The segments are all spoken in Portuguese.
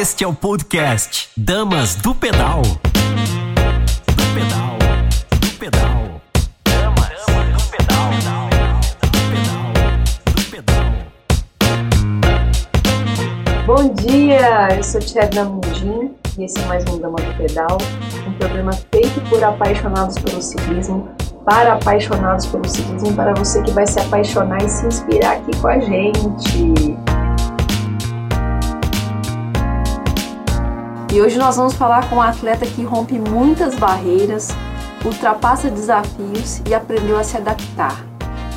Este é o podcast Damas do Pedal. Do pedal, do pedal. Damas do pedal. Bom dia, eu sou Tcherna Mundim e esse é mais um Dama do Pedal, um programa feito por apaixonados pelo ciclismo, para apaixonados pelo ciclismo, para você que vai se apaixonar e se inspirar aqui com a gente. E hoje nós vamos falar com um atleta que rompe muitas barreiras, ultrapassa desafios e aprendeu a se adaptar.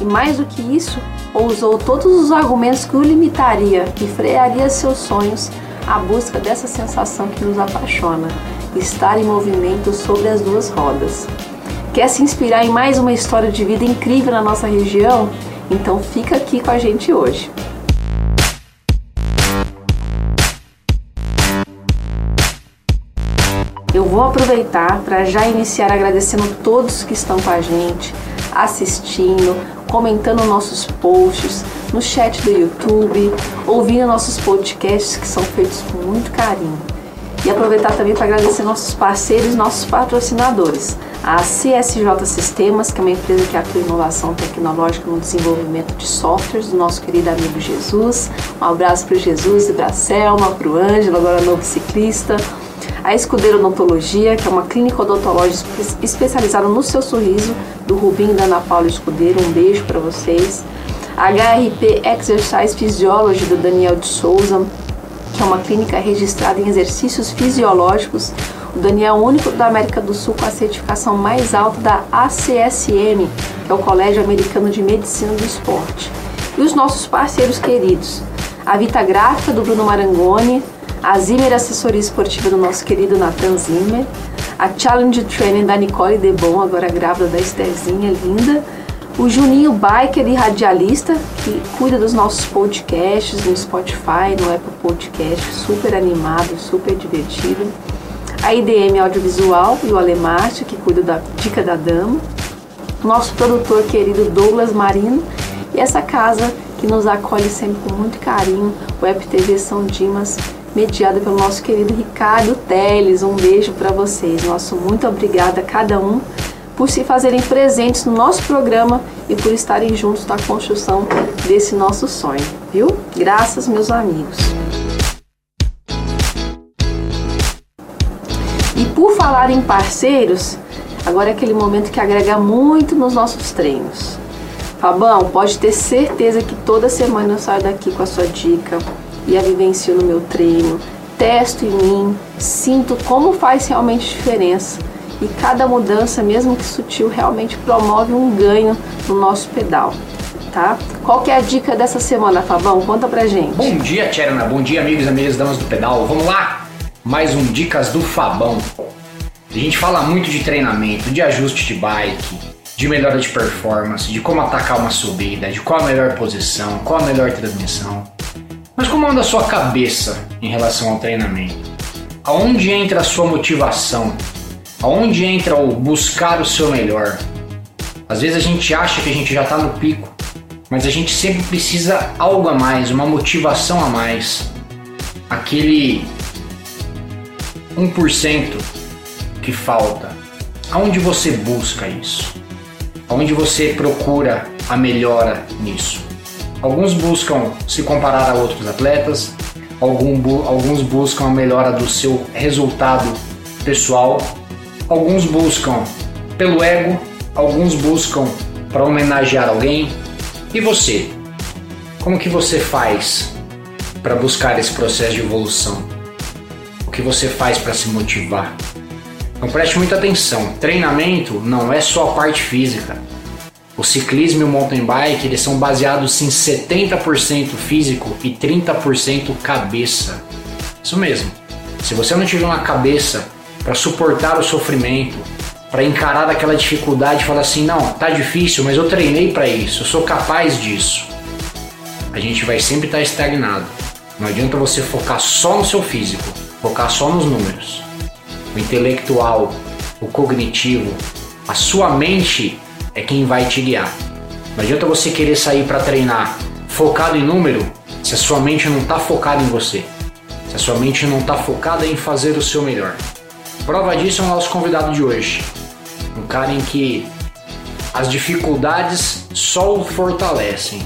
E mais do que isso, ousou todos os argumentos que o limitaria e frearia seus sonhos à busca dessa sensação que nos apaixona, estar em movimento sobre as duas rodas. Quer se inspirar em mais uma história de vida incrível na nossa região? Então fica aqui com a gente hoje. Eu vou aproveitar para já iniciar agradecendo todos que estão com a gente, assistindo, comentando nossos posts, no chat do YouTube, ouvindo nossos podcasts que são feitos com muito carinho. E aproveitar também para agradecer nossos parceiros, nossos patrocinadores. A CSJ Sistemas, que é uma empresa que atua em inovação tecnológica no desenvolvimento de softwares, do nosso querido amigo Jesus. Um abraço para o Jesus e para a Selma, para o Ângelo, agora novo ciclista a Escudeiro Odontologia, que é uma clínica odontológica especializada no seu sorriso, do Rubinho e da Ana Paula Escudeiro. Um beijo para vocês. A HRP Exercise Physiology, do Daniel de Souza, que é uma clínica registrada em exercícios fisiológicos. O Daniel é o único da América do Sul com a certificação mais alta da ACSM, que é o Colégio Americano de Medicina do Esporte. E os nossos parceiros queridos, a Vita Gráfica, do Bruno Marangoni, a Zimmer Assessoria Esportiva do nosso querido Nathan Zimmer, a Challenge Training da Nicole Debon, agora grávida da Estherzinha linda, o Juninho Biker e radialista, que cuida dos nossos podcasts no Spotify, no Apple Podcast, super animado, super divertido. A IDM Audiovisual e o Alemarte, que cuida da Dica da Dama. Nosso produtor querido Douglas Marino e essa casa que nos acolhe sempre com muito carinho, Web TV São Dimas, mediada pelo nosso querido Ricardo Teles. Um beijo para vocês. Nosso muito obrigada a cada um por se fazerem presentes no nosso programa e por estarem juntos na construção desse nosso sonho, viu? Graças, meus amigos. E por falar em parceiros, agora é aquele momento que agrega muito nos nossos treinos. Fabão, pode ter certeza que toda semana eu saio daqui com a sua dica, e a vivencio no meu treino, testo em mim, sinto como faz realmente diferença. E cada mudança, mesmo que sutil, realmente promove um ganho no nosso pedal. Tá? Qual que é a dica dessa semana, Fabão? Conta pra gente. Bom dia, Tcherna. Bom dia, amigos e amigas damas do pedal. Vamos lá? Mais um Dicas do Fabão. A gente fala muito de treinamento, de ajuste de bike, de melhora de performance, de como atacar uma subida, de qual a melhor posição, qual a melhor transmissão. Mas como anda a sua cabeça em relação ao treinamento? Aonde entra a sua motivação? Aonde entra o buscar o seu melhor? Às vezes a gente acha que a gente já está no pico, mas a gente sempre precisa algo a mais, uma motivação a mais. Aquele 1% que falta. Aonde você busca isso? Aonde você procura a melhora nisso? Alguns buscam se comparar a outros atletas, alguns buscam a melhora do seu resultado pessoal, alguns buscam pelo ego, alguns buscam para homenagear alguém. E você? Como que você faz para buscar esse processo de evolução? O que você faz para se motivar? Então preste muita atenção. Treinamento não é só a parte física. O ciclismo e o mountain bike eles são baseados em 70% físico e 30% cabeça. Isso mesmo. Se você não tiver uma cabeça para suportar o sofrimento, para encarar aquela dificuldade e falar assim, não, tá difícil, mas eu treinei para isso, eu sou capaz disso. A gente vai sempre estar tá estagnado. Não adianta você focar só no seu físico, focar só nos números. O intelectual, o cognitivo, a sua mente é quem vai te guiar. Não adianta você querer sair para treinar focado em número se a sua mente não está focada em você. se a sua mente não está focada em fazer o seu melhor. Prova disso é o nosso convidado de hoje. Um cara em que as dificuldades só o fortalecem.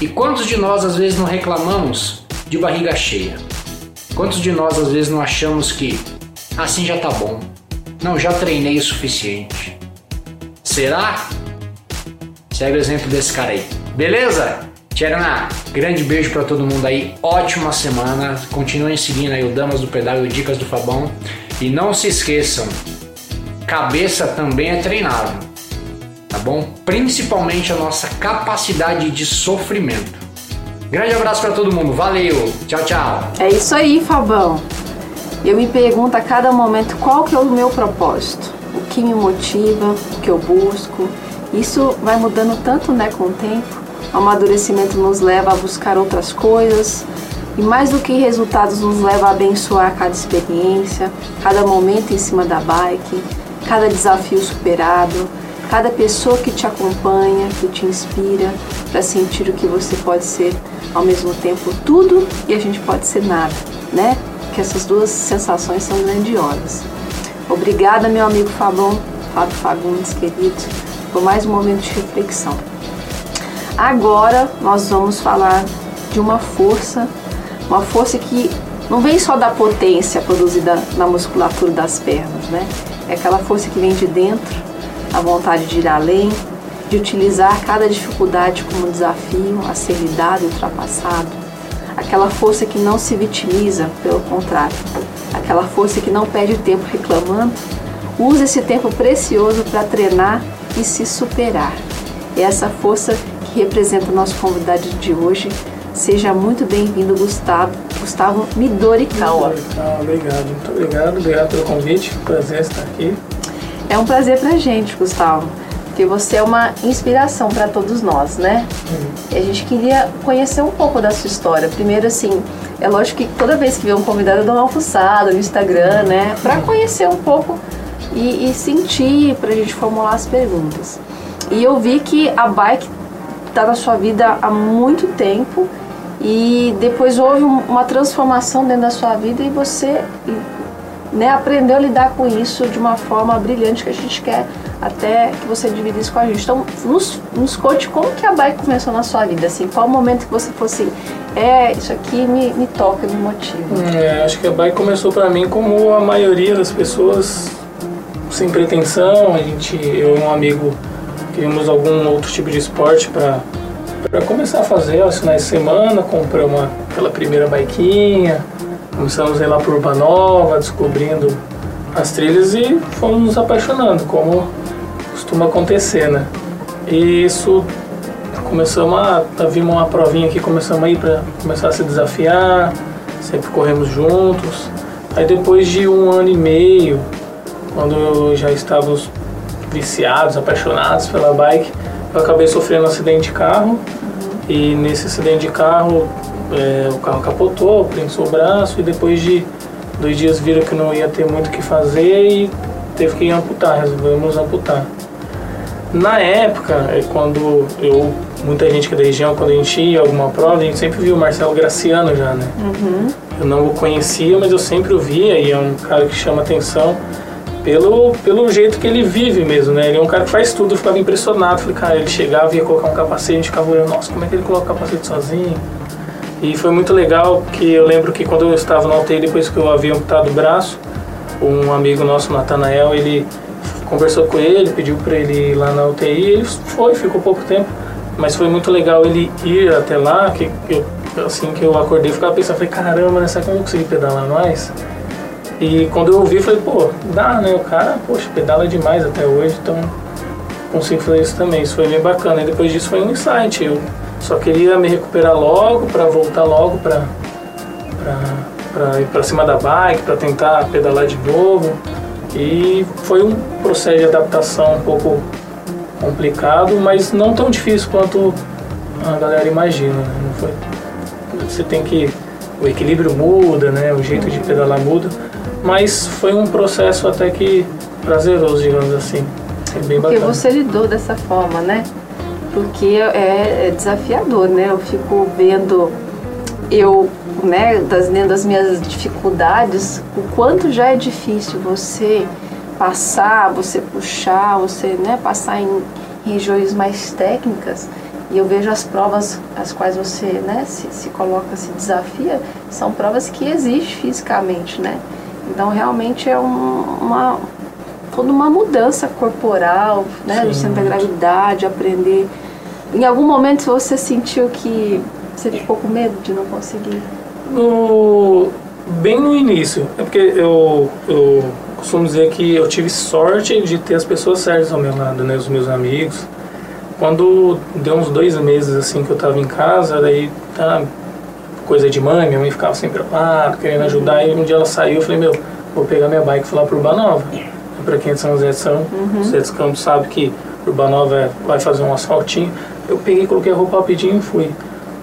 E quantos de nós às vezes não reclamamos de barriga cheia? Quantos de nós às vezes não achamos que assim já tá bom? Não, já treinei o suficiente. Será? Segue o exemplo desse cara aí. Beleza? Tcherna, grande beijo para todo mundo aí. Ótima semana. Continuem seguindo aí o Damas do Pedal e o Dicas do Fabão. E não se esqueçam, cabeça também é treinável. Tá bom? Principalmente a nossa capacidade de sofrimento. Grande abraço para todo mundo. Valeu. Tchau, tchau. É isso aí, Fabão. Eu me pergunto a cada momento qual que é o meu propósito, o que me motiva, o que eu busco. Isso vai mudando tanto, né, com o tempo. O amadurecimento nos leva a buscar outras coisas e mais do que resultados nos leva a abençoar cada experiência, cada momento em cima da bike, cada desafio superado, cada pessoa que te acompanha, que te inspira para sentir o que você pode ser ao mesmo tempo tudo e a gente pode ser nada, né? Que essas duas sensações são grandiosas. Obrigada, meu amigo Fabão, Fábio Fagundes, querido, por mais um momento de reflexão. Agora nós vamos falar de uma força, uma força que não vem só da potência produzida na musculatura das pernas, né? É aquela força que vem de dentro, a vontade de ir além, de utilizar cada dificuldade como desafio a ser lidado e ultrapassado. Aquela força que não se vitimiza, pelo contrário, aquela força que não perde tempo reclamando, usa esse tempo precioso para treinar e se superar. É essa força que representa o nosso convidado de hoje. Seja muito bem-vindo, Gustavo. Gustavo Midorikawa. Obrigado, muito obrigado. Obrigado pelo convite. Prazer estar aqui. É um prazer pra gente, Gustavo, porque você é uma inspiração para todos nós, né? Uhum. A gente queria conhecer um pouco da sua história. Primeiro, assim, é lógico que toda vez que vê um convidado, eu dou uma fuçada no Instagram, né? Para conhecer um pouco e, e sentir, pra gente formular as perguntas. E eu vi que a bike está na sua vida há muito tempo e depois houve um- uma transformação dentro da sua vida e você né, aprendeu a lidar com isso de uma forma brilhante que a gente quer até que você divida isso com a gente. Então, nos, nos conte como que a bike começou na sua vida, assim, qual o momento que você falou assim, é, isso aqui me, me toca, me motiva. É, acho que a bike começou para mim como a maioria das pessoas, sem pretensão. A gente, eu e um amigo, queríamos algum outro tipo de esporte para para começar a fazer aos finais de semana. Compramos uma, aquela primeira biquinha, começamos a ir lá por Urbanova, descobrindo as trilhas e fomos nos apaixonando, como costuma acontecer, né? E isso começamos a, a vimos uma provinha aqui, começamos a para começar a se desafiar, sempre corremos juntos. Aí depois de um ano e meio, quando já estávamos viciados, apaixonados pela bike, eu acabei sofrendo um acidente de carro e nesse acidente de carro é, o carro capotou, prensou o braço e depois de dois dias viram que não ia ter muito o que fazer e teve que amputar, resolvemos amputar. Na época, é quando eu, muita gente que é da região, quando a gente ia a alguma prova, a gente sempre via o Marcelo Graciano já, né? Eu não o conhecia, mas eu sempre o via e é um cara que chama atenção pelo, pelo jeito que ele vive mesmo, né? Ele é um cara que faz tudo, eu ficava impressionado. Falei, cara, ele chegava e ia colocar um capacete, a gente ficava olhando, nossa, como é que ele coloca o capacete sozinho? E foi muito legal, porque eu lembro que quando eu estava na UTI, depois que eu havia amputado o braço, um amigo nosso, Natanael, ele conversou com ele, pediu para ele ir lá na UTI, ele foi, ficou pouco tempo, mas foi muito legal ele ir até lá, que eu, assim que eu acordei, eu ficava pensando, falei, caramba, né, será que eu vou conseguir pedalar mais? E quando eu ouvi, falei, pô, dá, né, o cara, poxa, pedala demais até hoje, então consigo fazer isso também, isso foi bem bacana. E depois disso foi um insight, eu só queria me recuperar logo, para voltar logo para para ir para cima da bike, para tentar pedalar de novo. E foi um processo de adaptação um pouco complicado, mas não tão difícil quanto a galera imagina. Né? Não foi, você tem que o equilíbrio muda, né? O jeito de pedalar muda, mas foi um processo até que prazeroso, digamos assim. É bem Porque bacana. você lidou dessa forma, né? Porque é, é desafiador, né? Eu fico vendo eu né, das, dentro das minhas dificuldades, o quanto já é difícil você passar, você puxar, você né, passar em regiões mais técnicas. E eu vejo as provas as quais você né, se, se coloca, se desafia, são provas que exigem fisicamente, né? Então realmente é um, uma toda uma mudança corporal, né? Do centro da gravidade, aprender. Em algum momento você sentiu que você ficou com medo de não conseguir? No, bem no início. É porque eu, eu costumo dizer que eu tive sorte de ter as pessoas certas ao meu lado, né? Os meus amigos. Quando deu uns dois meses assim que eu estava em casa, daí tá coisa de mãe, minha mãe ficava sempre lá, querendo ajudar, e um dia ela saiu, eu falei, meu, vou pegar minha bike e falar pro Urbanova. Para quem é de São José de São, uhum. José dos Campos sabe que Urbanova é, vai fazer um asfaltinho. Eu peguei, coloquei a roupa rapidinho e fui.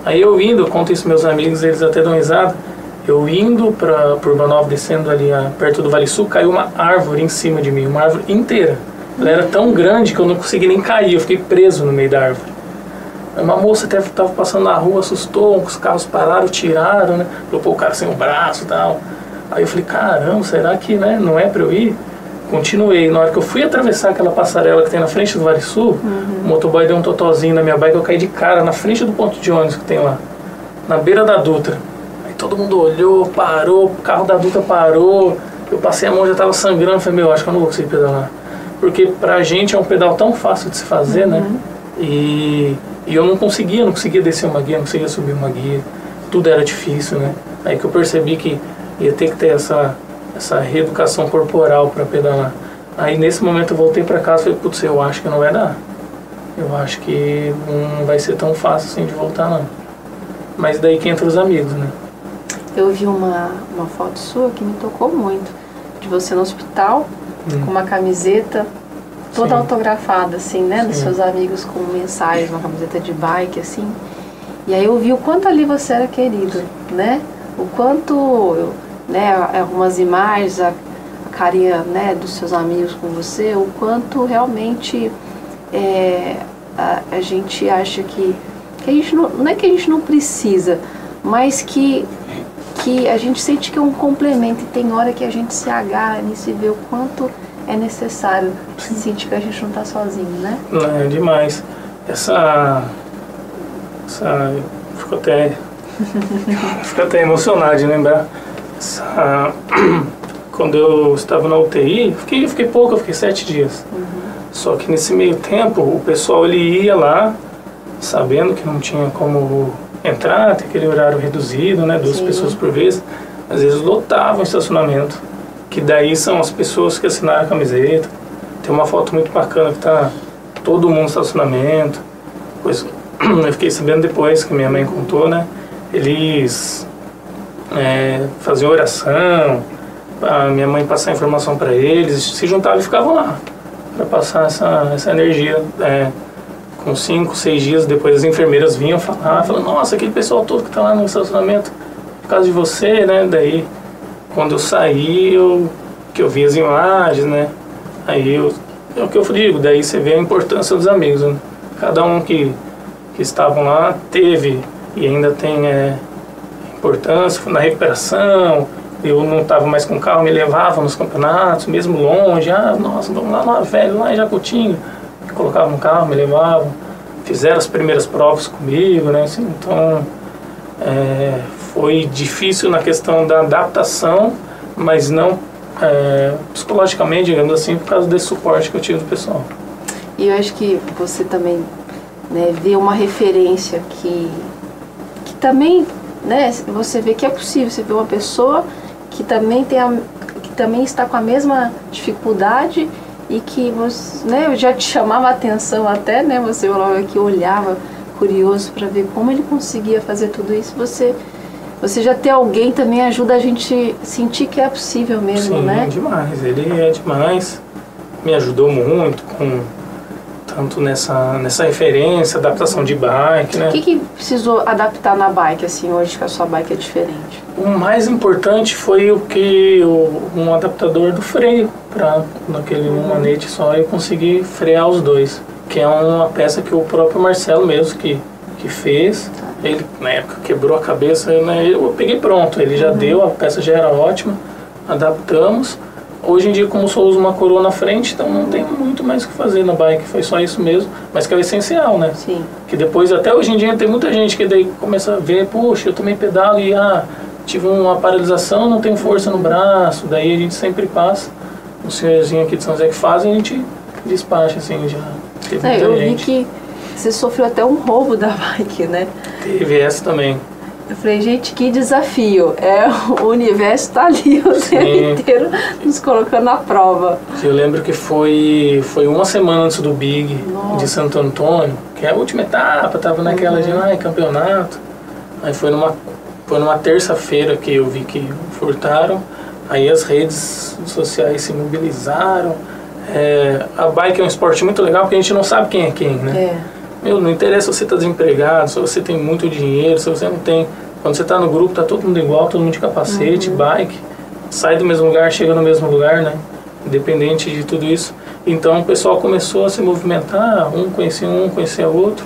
Aí eu indo, eu conto isso meus amigos, eles até dão risada. Eu indo para Urbanova, descendo ali a, perto do Vale Sul, caiu uma árvore em cima de mim, uma árvore inteira. Ela era tão grande que eu não consegui nem cair, eu fiquei preso no meio da árvore. Uma moça até estava passando na rua, assustou, os carros pararam, tiraram, né? Pô, o cara sem o braço e tal. Aí eu falei, caramba, será que né, não é para eu ir? Continuei. Na hora que eu fui atravessar aquela passarela que tem na frente do Vale Sul, uhum. o motoboy deu um totozinho na minha bike, eu caí de cara na frente do ponto de ônibus que tem lá, na beira da Dutra. Aí todo mundo olhou, parou, o carro da Dutra parou, eu passei a mão, já estava sangrando, falei, meu, acho que eu não vou conseguir pedalar. Porque pra gente é um pedal tão fácil de se fazer, né? uhum. né? E, e eu não conseguia, não conseguia descer uma guia, não conseguia subir uma guia. Tudo era difícil, né? Aí que eu percebi que ia ter que ter essa essa reeducação corporal para pedalar. Aí nesse momento eu voltei para casa e falei, putz, eu acho que não vai dar. Eu acho que não vai ser tão fácil assim de voltar não. Mas daí que entra os amigos, né? Eu vi uma, uma foto sua que me tocou muito. De você no hospital, hum. com uma camiseta toda Sim. autografada, assim, né? Sim. Dos seus amigos com mensagens, uma camiseta de bike, assim. E aí eu vi o quanto ali você era querido, né? O quanto eu, né, algumas imagens, a, a carinha né, dos seus amigos com você, o quanto realmente é, a, a, gente acha que, que a gente não, não é que a gente não precisa, mas que, que a gente sente que é um complemento e tem hora que a gente se agarra nisso e vê o quanto é necessário se sentir que a gente não está sozinho, né? É demais. Essa. essa fico até. fico até emocionado de lembrar quando eu estava na UTI, fiquei, fiquei pouco, eu fiquei sete dias. Uhum. Só que nesse meio tempo, o pessoal ele ia lá, sabendo que não tinha como entrar, tem aquele horário reduzido, né, duas Sim. pessoas por vez, às vezes lotavam o estacionamento, que daí são as pessoas que assinaram a camiseta. Tem uma foto muito bacana que tá todo mundo no estacionamento. Pois eu fiquei sabendo depois que minha mãe contou, né? Eles é, faziam oração, a minha mãe passar informação para eles, se juntavam e ficavam lá para passar essa, essa energia. É, com cinco, seis dias depois as enfermeiras vinham falar, falando, nossa, aquele pessoal todo que está lá no estacionamento por causa de você, né? Daí quando eu saí, eu, que eu vi as imagens, né? Aí eu, é o que eu digo, daí você vê a importância dos amigos, né? Cada um que, que estavam lá teve e ainda tem é, importância, na recuperação, eu não estava mais com carro, me levava nos campeonatos, mesmo longe, ah, nossa, vamos lá, velho, lá em Jacutinho, colocava no carro, me levavam, fizeram as primeiras provas comigo, né, assim, então é, foi difícil na questão da adaptação, mas não é, psicologicamente, digamos assim, por causa desse suporte que eu tive do pessoal. E eu acho que você também né, vê uma referência que, que também né, você vê que é possível, você vê uma pessoa que também tem a, que também está com a mesma dificuldade e que você, né, já te chamava a atenção até, né, você logo que olhava curioso para ver como ele conseguia fazer tudo isso, você você já ter alguém também ajuda a gente sentir que é possível mesmo, Sim, né? Demais. Ele é demais. Me ajudou muito com tanto nessa, nessa referência, adaptação de bike, né? O que, que precisou adaptar na bike, assim, hoje que a sua bike é diferente? O mais importante foi o que o, um adaptador do freio, para naquele uhum. manete só eu conseguir frear os dois, que é uma peça que o próprio Marcelo mesmo que, que fez. Tá. Ele, na época, quebrou a cabeça, né? eu peguei pronto. Ele já deu, a peça já era ótima, adaptamos. Hoje em dia, como só uso uma coroa na frente, então não tem muito mais o que fazer na bike. Foi só isso mesmo, mas que é o essencial, né? Sim. Que depois, até hoje em dia, tem muita gente que daí começa a ver, puxa, eu também pedalo e ah, tive uma paralisação, não tenho força no braço. Daí a gente sempre passa. O senhorzinho aqui de São José que faz, a gente despacha, assim, já teve É, muita eu vi gente. que você sofreu até um roubo da bike, né? Teve essa também. Eu falei, gente, que desafio. É, o universo tá ali o Sim. tempo inteiro nos colocando à prova. Eu lembro que foi, foi uma semana antes do Big Nossa. de Santo Antônio, que é a última etapa, tava naquela de ai, campeonato. Aí foi numa, foi numa terça-feira que eu vi que furtaram, aí as redes sociais se mobilizaram. É, a bike é um esporte muito legal porque a gente não sabe quem é quem, né? É. Meu, não interessa se você está desempregado, se você tem muito dinheiro, se você não tem. Quando você está no grupo, tá todo mundo igual, todo mundo de capacete, bike, sai do mesmo lugar, chega no mesmo lugar, né? Independente de tudo isso. Então o pessoal começou a se movimentar, um conhecia um, conhecia outro.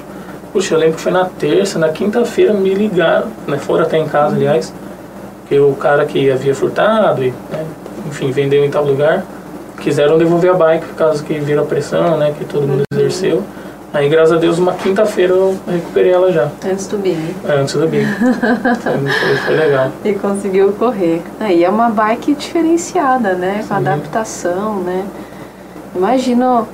Puxa, eu lembro que foi na terça, na quinta-feira me ligaram, né? Foram até em casa, aliás, que o cara que havia furtado e, né, enfim, vendeu em tal lugar, quiseram devolver a bike por causa que viram a pressão, né? Que todo mundo exerceu. Aí, graças a Deus, uma quinta-feira eu recuperei ela já, Antes do Big. é, antes do Big. foi, foi- foi legal. E conseguiu correr. Aí é uma bike diferenciada, né? Com Sim. adaptação, né? Imagino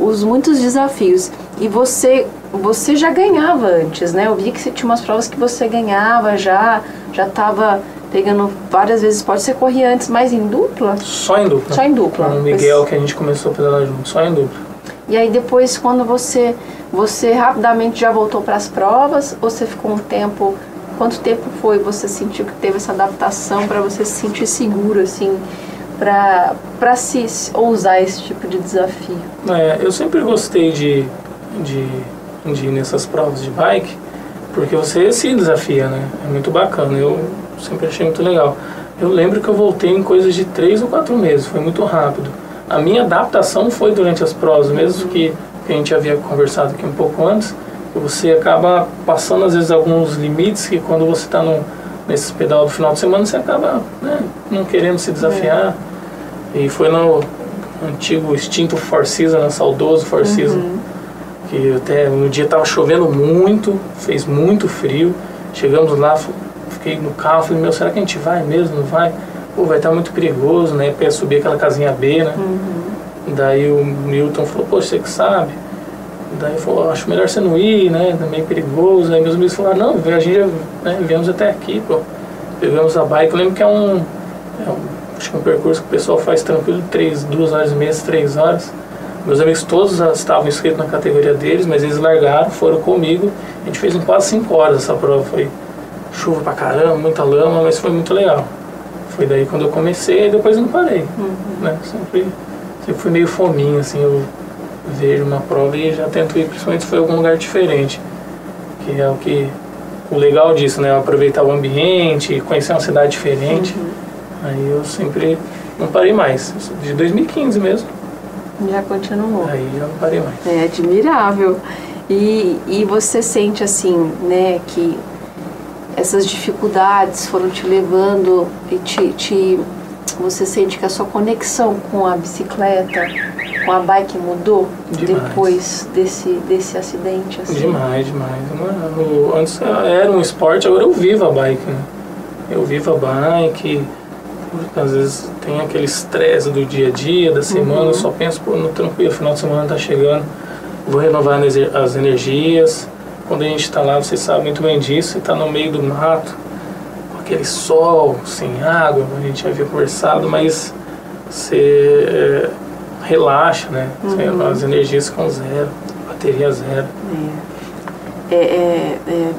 os muitos desafios. E você, você já ganhava antes, né? Eu vi que você tinha umas provas que você ganhava já, já estava pegando várias vezes. Pode ser correr antes, mas em dupla? Só em dupla. Só em dupla. Com o Miguel, que a gente começou a pedalar junto, só em dupla. E aí depois, quando você, você rapidamente já voltou para as provas, ou você ficou um tempo? Quanto tempo foi você sentiu que teve essa adaptação para você se sentir seguro assim, para para se ousar esse tipo de desafio? É, eu sempre gostei de, de, de ir nessas provas de bike, porque você se desafia, né? É muito bacana, eu sempre achei muito legal. Eu lembro que eu voltei em coisas de três ou quatro meses, foi muito rápido. A minha adaptação foi durante as provas, mesmo que que a gente havia conversado aqui um pouco antes, você acaba passando às vezes alguns limites que quando você está nesse pedal do final de semana você acaba né, não querendo se desafiar. E foi no antigo extinto Four Seasons, né, saudoso Four Seasons, que até no dia tava chovendo muito, fez muito frio. Chegamos lá, fiquei no carro, falei, meu, será que a gente vai mesmo? Não vai? Pô, vai estar muito perigoso, né? Pra subir aquela casinha B, né? Daí o Milton falou, pô, você que sabe. Daí falou, acho melhor você não ir, né? É meio perigoso. Aí meus amigos falaram, não, a gente já né, viemos até aqui, pô. Pegamos a bike, eu lembro que é um, é um acho que é um percurso que o pessoal faz tranquilo, três, duas horas e meia, três horas. Meus amigos todos estavam inscritos na categoria deles, mas eles largaram, foram comigo. A gente fez em quase cinco horas essa prova. Foi chuva pra caramba, muita lama, mas foi muito legal. Foi daí quando eu comecei e depois eu não parei. Né? Sempre, sempre fui meio fominho, assim, eu vejo uma prova e já tento ir, principalmente se for em algum lugar diferente. Que é o que. O legal disso, né? Aproveitar o ambiente, conhecer uma cidade diferente. Aí eu sempre não parei mais. De 2015 mesmo. Já continuou. Aí já não parei mais. É admirável. E, e você sente assim, né, que essas dificuldades foram te levando e te, te- você sente que a sua conexão com a bicicleta, com a bike mudou Demais. depois desse, desse acidente? Assim? Demais, demais. Antes era um esporte, agora eu vivo a bike. Né? Eu vivo a bike. Às vezes tem aquele estresse do dia a dia, da semana, eu só penso, pô, no tranquilo, final de semana tá chegando, vou renovar as energias. Quando a gente está lá, você sabe muito bem disso, está no meio do mato, com aquele sol, sem água, a gente já havia conversado, mas você é, relaxa, né? Você- As energias ficam zero, bateria zero. É, é, é,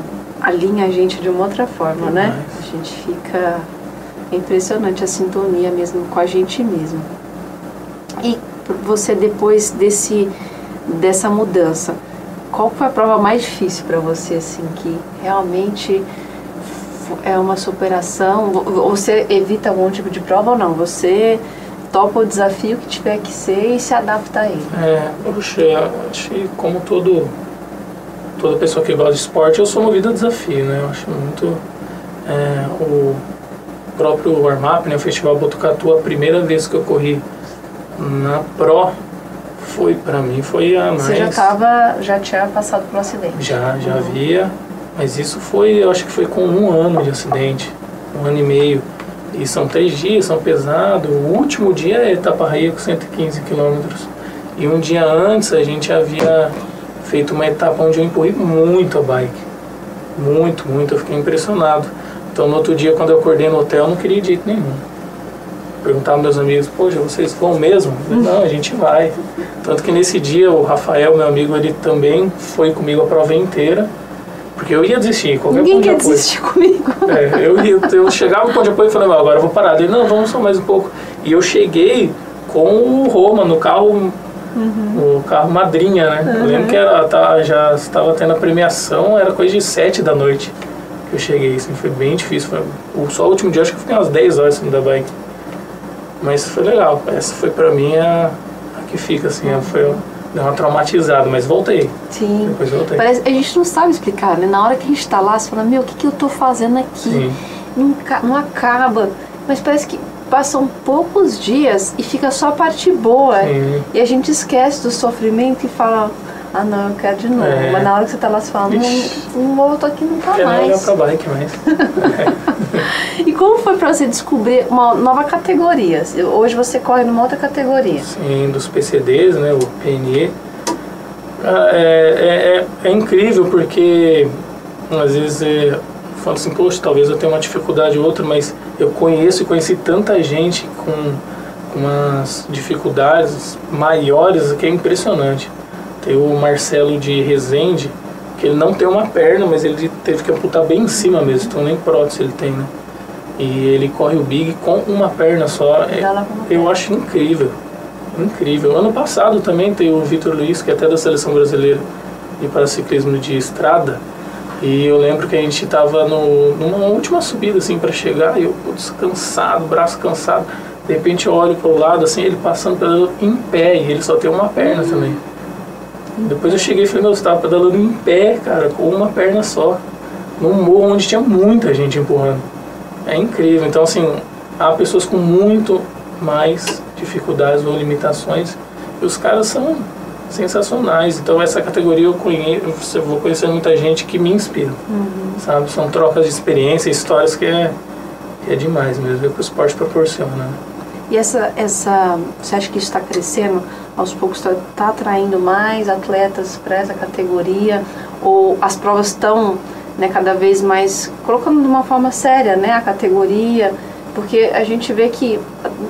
alinha a gente de uma outra forma, né? A gente fica é impressionante a sintonia mesmo com a gente mesmo. E você depois desse dessa mudança, qual foi a prova mais difícil para você assim que realmente é uma superação? Você evita algum tipo de prova ou não? Você topa o desafio que tiver que ser e se adapta a ele. É, puxa, acho que como todo, toda pessoa que gosta de esporte, eu sou movido a desafio, né? Eu acho muito é, o próprio warm-up, né, o Festival Botucatu, a primeira vez que eu corri na Pro foi para mim foi a mais Você já tava, já tinha passado por um acidente? já já havia mas isso foi eu acho que foi com um ano de acidente um ano e meio. E são três dias são pesados. O último dia é Itaparraia com 115 quilômetros. E um dia antes a gente havia feito uma etapa onde eu empurrei muito a bike. Muito muito. Eu fiquei impressionado. Então no outro dia quando eu acordei no hotel eu não queria de jeito nenhum perguntava meus amigos, poxa, vocês vão mesmo? Eu, não, a gente vai. Tanto que nesse dia o Rafael, meu amigo, ele também foi comigo a prova inteira, porque eu ia desistir, qualquer Ninguém ponto de quer apoio. desistir comigo. É, eu, ia, eu chegava no ponto de apoio e falava, "Não, agora eu vou parar. Ele, não, vamos só mais um pouco. E eu cheguei com o Roma no carro, no carro madrinha, né? Eu lembro que era, tá, já estava tendo a premiação, era coisa de sete da noite que eu cheguei, assim, foi bem difícil. Foi, só o último dia, acho que eu fiquei umas 10 horas cima da bike. Mas foi legal, essa foi pra mim a, a que fica, assim, foi, deu uma traumatizada, mas voltei, Sim. depois voltei. Parece, a gente não sabe explicar, né? Na hora que a gente tá lá, você fala, meu, o que, que eu tô fazendo aqui? Sim. Não, não acaba. Mas parece que passam poucos dias e fica só a parte boa. Sim. E a gente esquece do sofrimento e fala, ah não, eu quero de novo. É. Mas na hora que você tá lá, você fala, não, Ixi. não volto aqui nunca Quero olhar mais. pra bike, mas... E como foi pra você descobrir uma nova categoria? Hoje você corre numa outra categoria. Sim, dos PCDs, né, o PNE. Ah, É, é, é, é incrível porque às vezes é, eu falo assim, poxa, talvez eu tenha uma dificuldade ou outra, mas eu conheço e conheci tanta gente com, com umas dificuldades maiores que é impressionante. Tem o Marcelo de Resende, que ele não tem uma perna, mas ele teve que amputar bem em cima mesmo, então nem prótese ele tem, né? E ele corre o Big com uma perna só. É- eu acho incrível. Incrível. Ano passado também tem o Vitor Luiz, que é até da seleção brasileira de paraciclismo de estrada. E eu lembro que a gente estava numa última subida assim para chegar, e eu putz, cansado, braço cansado. De repente eu olho para o lado, assim, ele passando pedalando em pé, e ele só tem uma perna também. Depois eu cheguei e falei, meu, você estava pedalando em pé, cara, com uma perna só. Num morro onde tinha muita gente empurrando. É incrível. Então, assim, há pessoas com muito mais dificuldades ou limitações e os caras são sensacionais. Então, essa categoria eu conheço, eu vou conhecer muita gente que me inspira, sabe? São trocas de experiência, histórias que é, que é demais mesmo, é o que o esporte proporciona. né? E essa, essa, você acha que está crescendo? Aos poucos está tá atraindo mais atletas para essa categoria? Ou as provas estão né, cada vez mais colocando de uma forma séria né, a categoria? Porque a gente vê que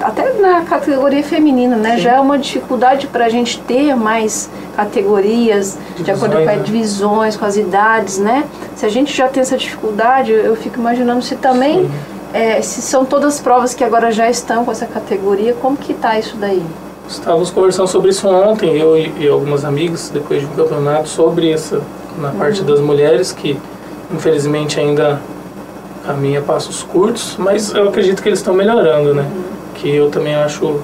até na categoria feminina né, Sim. já é uma dificuldade para a gente ter mais categorias de acordo com Divisões, as né? divisões, com as idades, né? Se a gente já tem essa dificuldade, eu fico imaginando se também é, se são todas as provas que agora já estão com essa categoria, como que tá isso daí? Estávamos conversando sobre isso ontem, eu e, e algumas amigas, depois de um campeonato, sobre essa, na parte das mulheres, que infelizmente ainda caminha passos curtos, mas eu acredito que eles estão melhorando, né? Que eu também acho,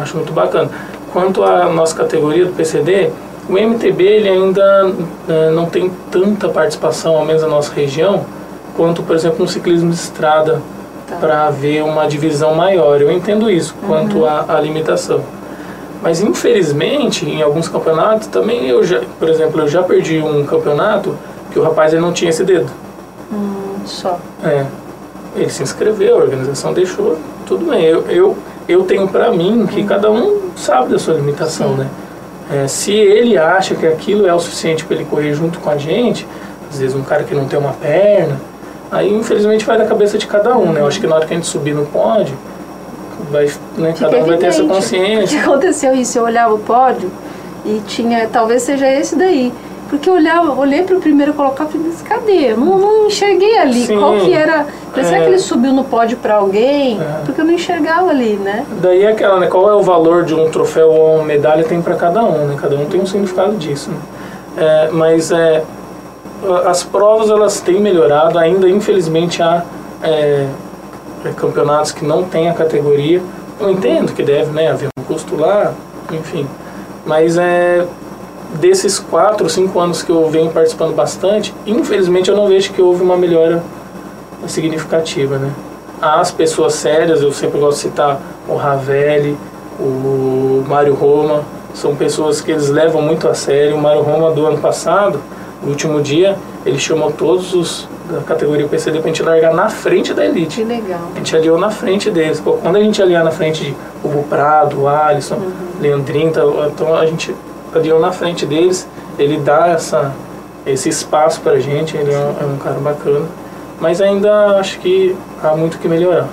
acho muito bacana. Quanto à nossa categoria do PCD, o MTB ele ainda eh, não tem tanta participação, ao menos na nossa região, quanto, por exemplo, no ciclismo de estrada, Tá. para haver uma divisão maior. Eu entendo isso, quanto à, à limitação. Mas infelizmente, em alguns campeonatos também eu já, por exemplo, eu já perdi um campeonato que o rapaz ele não tinha esse dedo. Só. É. Ele se inscreveu, a organização deixou, tudo bem. Eu, eu, eu tenho pra mim que cada um sabe da sua limitação, Sim. né? É, se ele acha que aquilo é o suficiente para ele correr junto com a gente, às vezes um cara que não tem uma perna, aí infelizmente vai da cabeça de cada um, né? Eu acho que na hora que a gente subir no pódio, vai, né, cada um vai ter essa consciência. Que aconteceu isso, eu olhava o pódio e tinha, talvez seja esse daí. Porque eu olhava, olhei para o primeiro colocar e falei, mas cadê? Eu não, não enxerguei ali. Sim. Qual que era? Será É. que ele subiu no pódio para alguém? É. Porque eu não enxergava ali, né? Daí é aquela, né? Qual é o valor de um troféu ou uma medalha tem para cada um, né? Cada um tem um significado disso, né? É, mas é, as provas elas têm melhorado, ainda infelizmente há é, é, campeonatos que não têm a categoria. Eu entendo que deve né, haver um custo lá, enfim. Mas é, desses quatro, cinco anos que eu venho participando bastante, infelizmente eu não vejo que houve uma melhora significativa, né? As pessoas sérias, eu sempre gosto de citar o Ravelli, o Mário Roma, são pessoas que eles levam muito a sério. O Mário Roma do ano passado, no último dia, ele chamou todos os da categoria PCD pra gente largar na frente da elite. Que legal. A gente aliou na frente deles. Pô, quando a gente aliar na frente de Hugo Prado, Alisson, Uhum. Leandrinho, então então a gente aliou na frente deles. Ele dá essa, esse espaço pra gente, ele é um, é um cara bacana. Mas ainda acho que há muito que melhorar.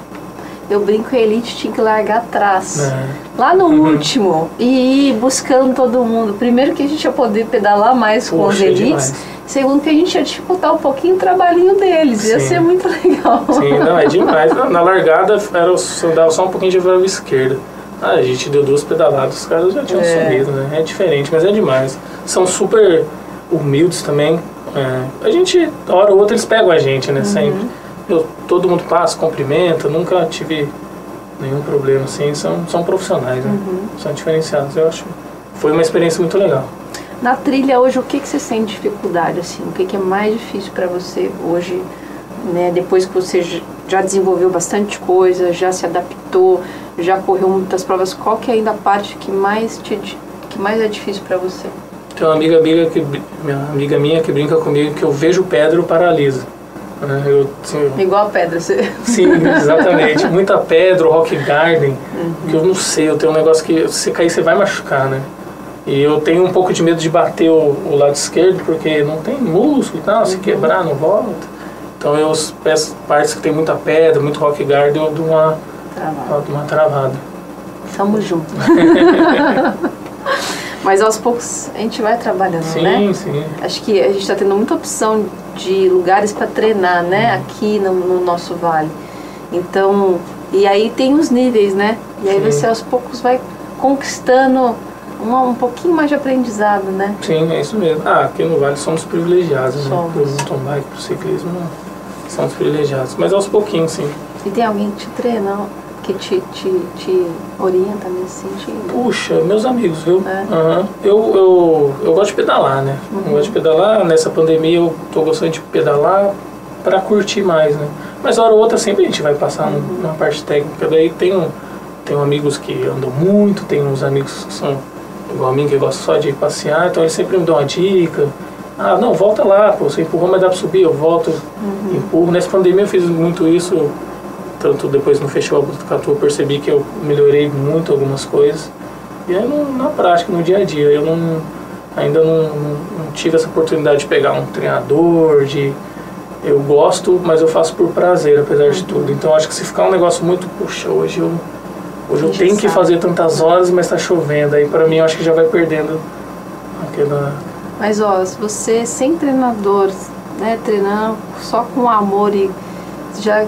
Eu brinco que a elite tinha que largar atrás. né? Lá no Uhum. último. E ir buscando todo mundo. Primeiro que a gente ia poder pedalar mais com Poxa, os elites. demais. Segundo que a gente ia dificultar um pouquinho o trabalhinho deles. Ia Sim. ser muito legal. Sim, não, é demais. Na, largada era, dava só um pouquinho de verbo esquerda. Ah, a gente deu duas pedaladas, os caras já tinham É. sumido, né? É diferente, mas é demais. São super humildes também. É, a gente, hora ou outra, eles pegam a gente, né? Sempre. Eu, todo mundo passa, cumprimenta, nunca tive nenhum problema, assim. São, são profissionais, né? São diferenciados. Eu acho. Foi uma experiência muito legal. Na trilha hoje, o que, que você sente dificuldade? Assim? O que, que é mais difícil para você hoje? Né? Depois que você já desenvolveu bastante coisa, já se adaptou, já correu muitas provas, qual que é ainda a parte que mais, te, que mais é difícil para você? Tem uma amiga, amiga que, minha amiga minha que brinca comigo que eu vejo pedra eu paralisa. Né? Eu, assim, Igual a pedra, você... Sim, exatamente. Muita pedra, rock garden, que eu não sei, eu tenho um negócio que se você cair você vai machucar, né? E eu tenho um pouco de medo de bater o, o lado esquerdo, porque não tem músculo e tal, se quebrar não volta. Então eu peço partes que tem muita pedra, muito rock garden, eu dou uma, dou uma travada. Tamo junto. Mas aos poucos a gente vai trabalhando, Sim, né? sim. Acho que a gente está tendo muita opção de lugares para treinar, né? Aqui no, no nosso vale. Então, e aí tem os níveis, né? E aí Sim. você aos poucos vai conquistando uma, um pouquinho mais de aprendizado, né? Sim, é isso mesmo. Ah, aqui no Vale somos privilegiados, né? Somos. Pro mountain bike, pro ciclismo, não. somos privilegiados. Mas aos pouquinhos, sim. E tem alguém que te treina, que te, te, te orienta nesse sentido. Puxa, meus amigos, viu? É. Aham. Eu, eu, eu gosto de pedalar, né? Eu gosto de pedalar. Nessa pandemia eu tô gostando de pedalar para curtir mais, né? Mas hora ou outra sempre a gente vai passar no- na parte técnica. Daí tem tenho amigos que andam muito, tem uns amigos que são igual a mim que gostam só de passear, então eles sempre me dão uma dica. Ah, não, volta lá, pô, você empurrou, mas dá pra subir, eu volto, empurro. Nessa pandemia eu fiz muito isso, tanto depois no Festival Botucatu eu percebi que eu melhorei muito algumas coisas. E aí no- na prática, no dia a dia, eu não, ainda não, não- tive essa oportunidade de pegar um treinador, de eu gosto, mas eu faço por prazer, apesar de tudo. Então acho que se ficar um negócio muito, puxa, hoje eu hoje eu tenho que Engessado. fazer tantas horas, mas tá chovendo. Aí pra mim eu acho que já vai perdendo aquela Mas ó, se você sem treinador, né, treinando só com amor e já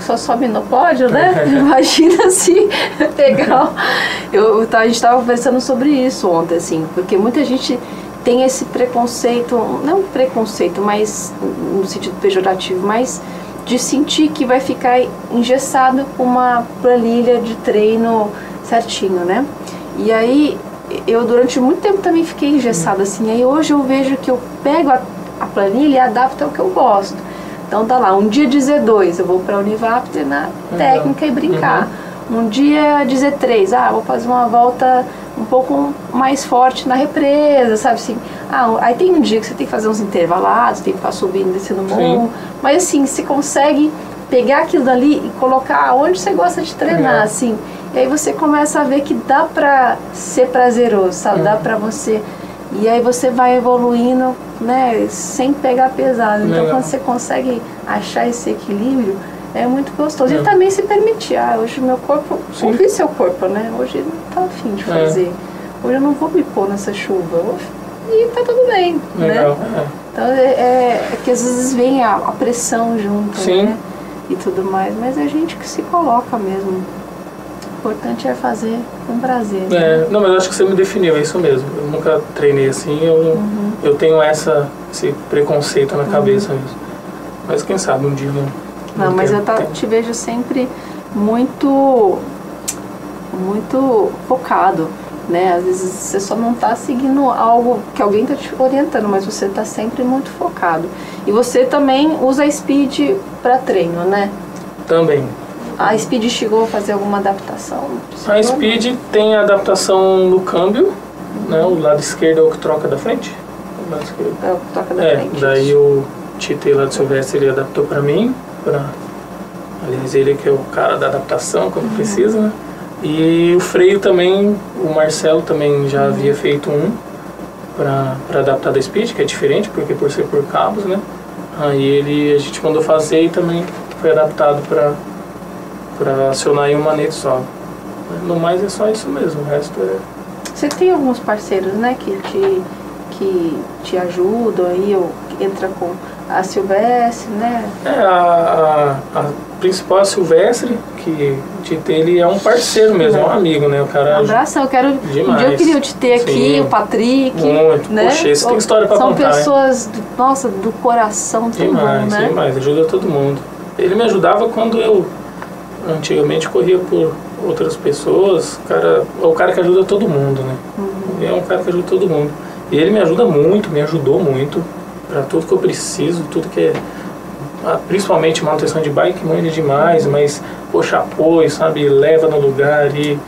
só sobe no pódio, né? Imagina se pegar. Eu, a gente estava conversando sobre isso ontem, assim, porque muita gente tem esse preconceito, não preconceito, mas no sentido pejorativo, mas de sentir que vai ficar engessado com uma planilha de treino certinho, né? E aí eu durante muito tempo também fiquei engessada assim. Aí hoje eu vejo que eu pego a, a planilha e adapto ao que eu gosto. Então tá lá, um dia de Z2, eu vou pra Univap treinar Legal. técnica e brincar. Um dia de Z3, ah, vou fazer uma volta um pouco mais forte na represa, sabe assim? Ah, aí tem um dia que você tem que fazer uns intervalados, tem que ficar subindo, descendo o morro. Mas assim, você consegue pegar aquilo dali e colocar onde você gosta de treinar, É. assim. E aí você começa a ver que dá pra ser prazeroso, sabe? Uhum. Dá pra você. E aí você vai evoluindo, né? Sem pegar pesado. Então Legal. quando você consegue achar esse equilíbrio, é muito gostoso. É. E também se permitir, ah, hoje meu corpo, Sim. ouvir seu corpo, né? Hoje não tá afim de É. fazer. Hoje eu não vou me pôr nessa chuva. E tá tudo bem, legal. né? é. Então é, é, é que às vezes vem a, a pressão junto, Sim. né? E tudo mais, mas é a gente que se coloca mesmo. Importante é fazer com prazer. né? É, não, mas eu acho que você me definiu, é isso mesmo. Eu nunca treinei assim, eu, Uhum. eu tenho essa, esse preconceito na cabeça mesmo. Mas quem sabe um dia não. Não, mas eu tempo. te vejo sempre muito, muito focado né? Às vezes você só não está seguindo algo que alguém está te orientando, mas você está sempre muito focado. E você também usa Speed para treino, né? Também. A Speed chegou a fazer alguma adaptação? A Speed tem adaptação no câmbio, né? O lado esquerdo é o que troca da frente. O lado esquerdo. É o que toca da É, frente. daí o Tite lá do Silvestre ele adaptou pra mim, pra... aliás ele que é o cara da adaptação quando precisa, né? E o freio também, o Marcelo também já havia feito um pra adaptar da Speed, que é diferente, porque por ser por cabos, né? Aí ele, a gente mandou fazer e também foi adaptado pra, pra acionar em um manete só. No mais é só isso mesmo, o resto é... Você tem alguns parceiros, né, que te, que te ajudam aí, ou entra com a Silvestre, né? É, a, a, a principal é a Silvestre, que Tite, ele é um parceiro mesmo, é um amigo, né? O Um cara abração, eu quero. Um Demais. dia eu queria te ter aqui, Sim. o Patrick. Muito. Né? Poxa, esse tem história pra São contar, hein? pessoas, do, nossa, do coração tão demais, bom, né? demais, ajuda todo mundo. Ele me ajudava quando eu antigamente corria por outras pessoas, cara, é o cara que ajuda todo mundo, né? Uhum. É um cara que ajuda todo mundo. E ele me ajuda muito, me ajudou muito para tudo que eu preciso, tudo que é ah, principalmente manutenção de bike manja demais, mas poxa apoio, sabe, leva no lugar e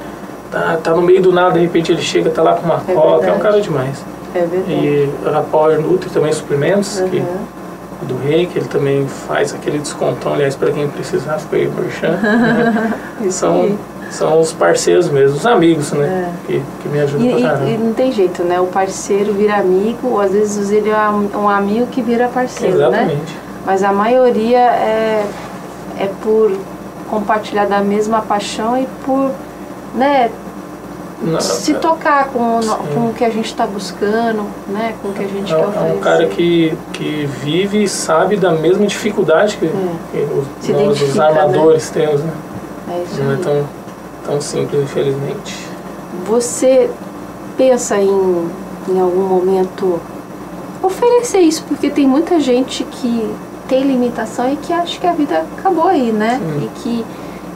tá, tá no meio do nada, de repente ele chega, tá lá com uma É coca, é um cara demais. É verdade. E a Power Nutri também suplementos, que, Uhum. Do Rei, que ele também faz aquele descontão, aliás, para quem precisar, fica aí merchan. Isso são, são os parceiros mesmo, os amigos, né? Que, que me ajudam É. E, pra e- e não tem jeito, né? O parceiro vira amigo, ou às vezes ele é um, amigo que vira parceiro, né? Exatamente. Mas a maioria é, é por compartilhar da mesma paixão e por né, Não, se tocar com, Sim. com o que a gente está buscando, né? Com o que a gente É, quer um- é oferecer. um cara que, que vive e sabe da mesma dificuldade que, que os, nós, os armadores temos, né? É isso Não é aí. tão, tão simples, infelizmente. Você pensa em, em algum momento oferecer isso, porque tem muita gente que tem limitação e que acha que a vida acabou aí, né? Sim. E que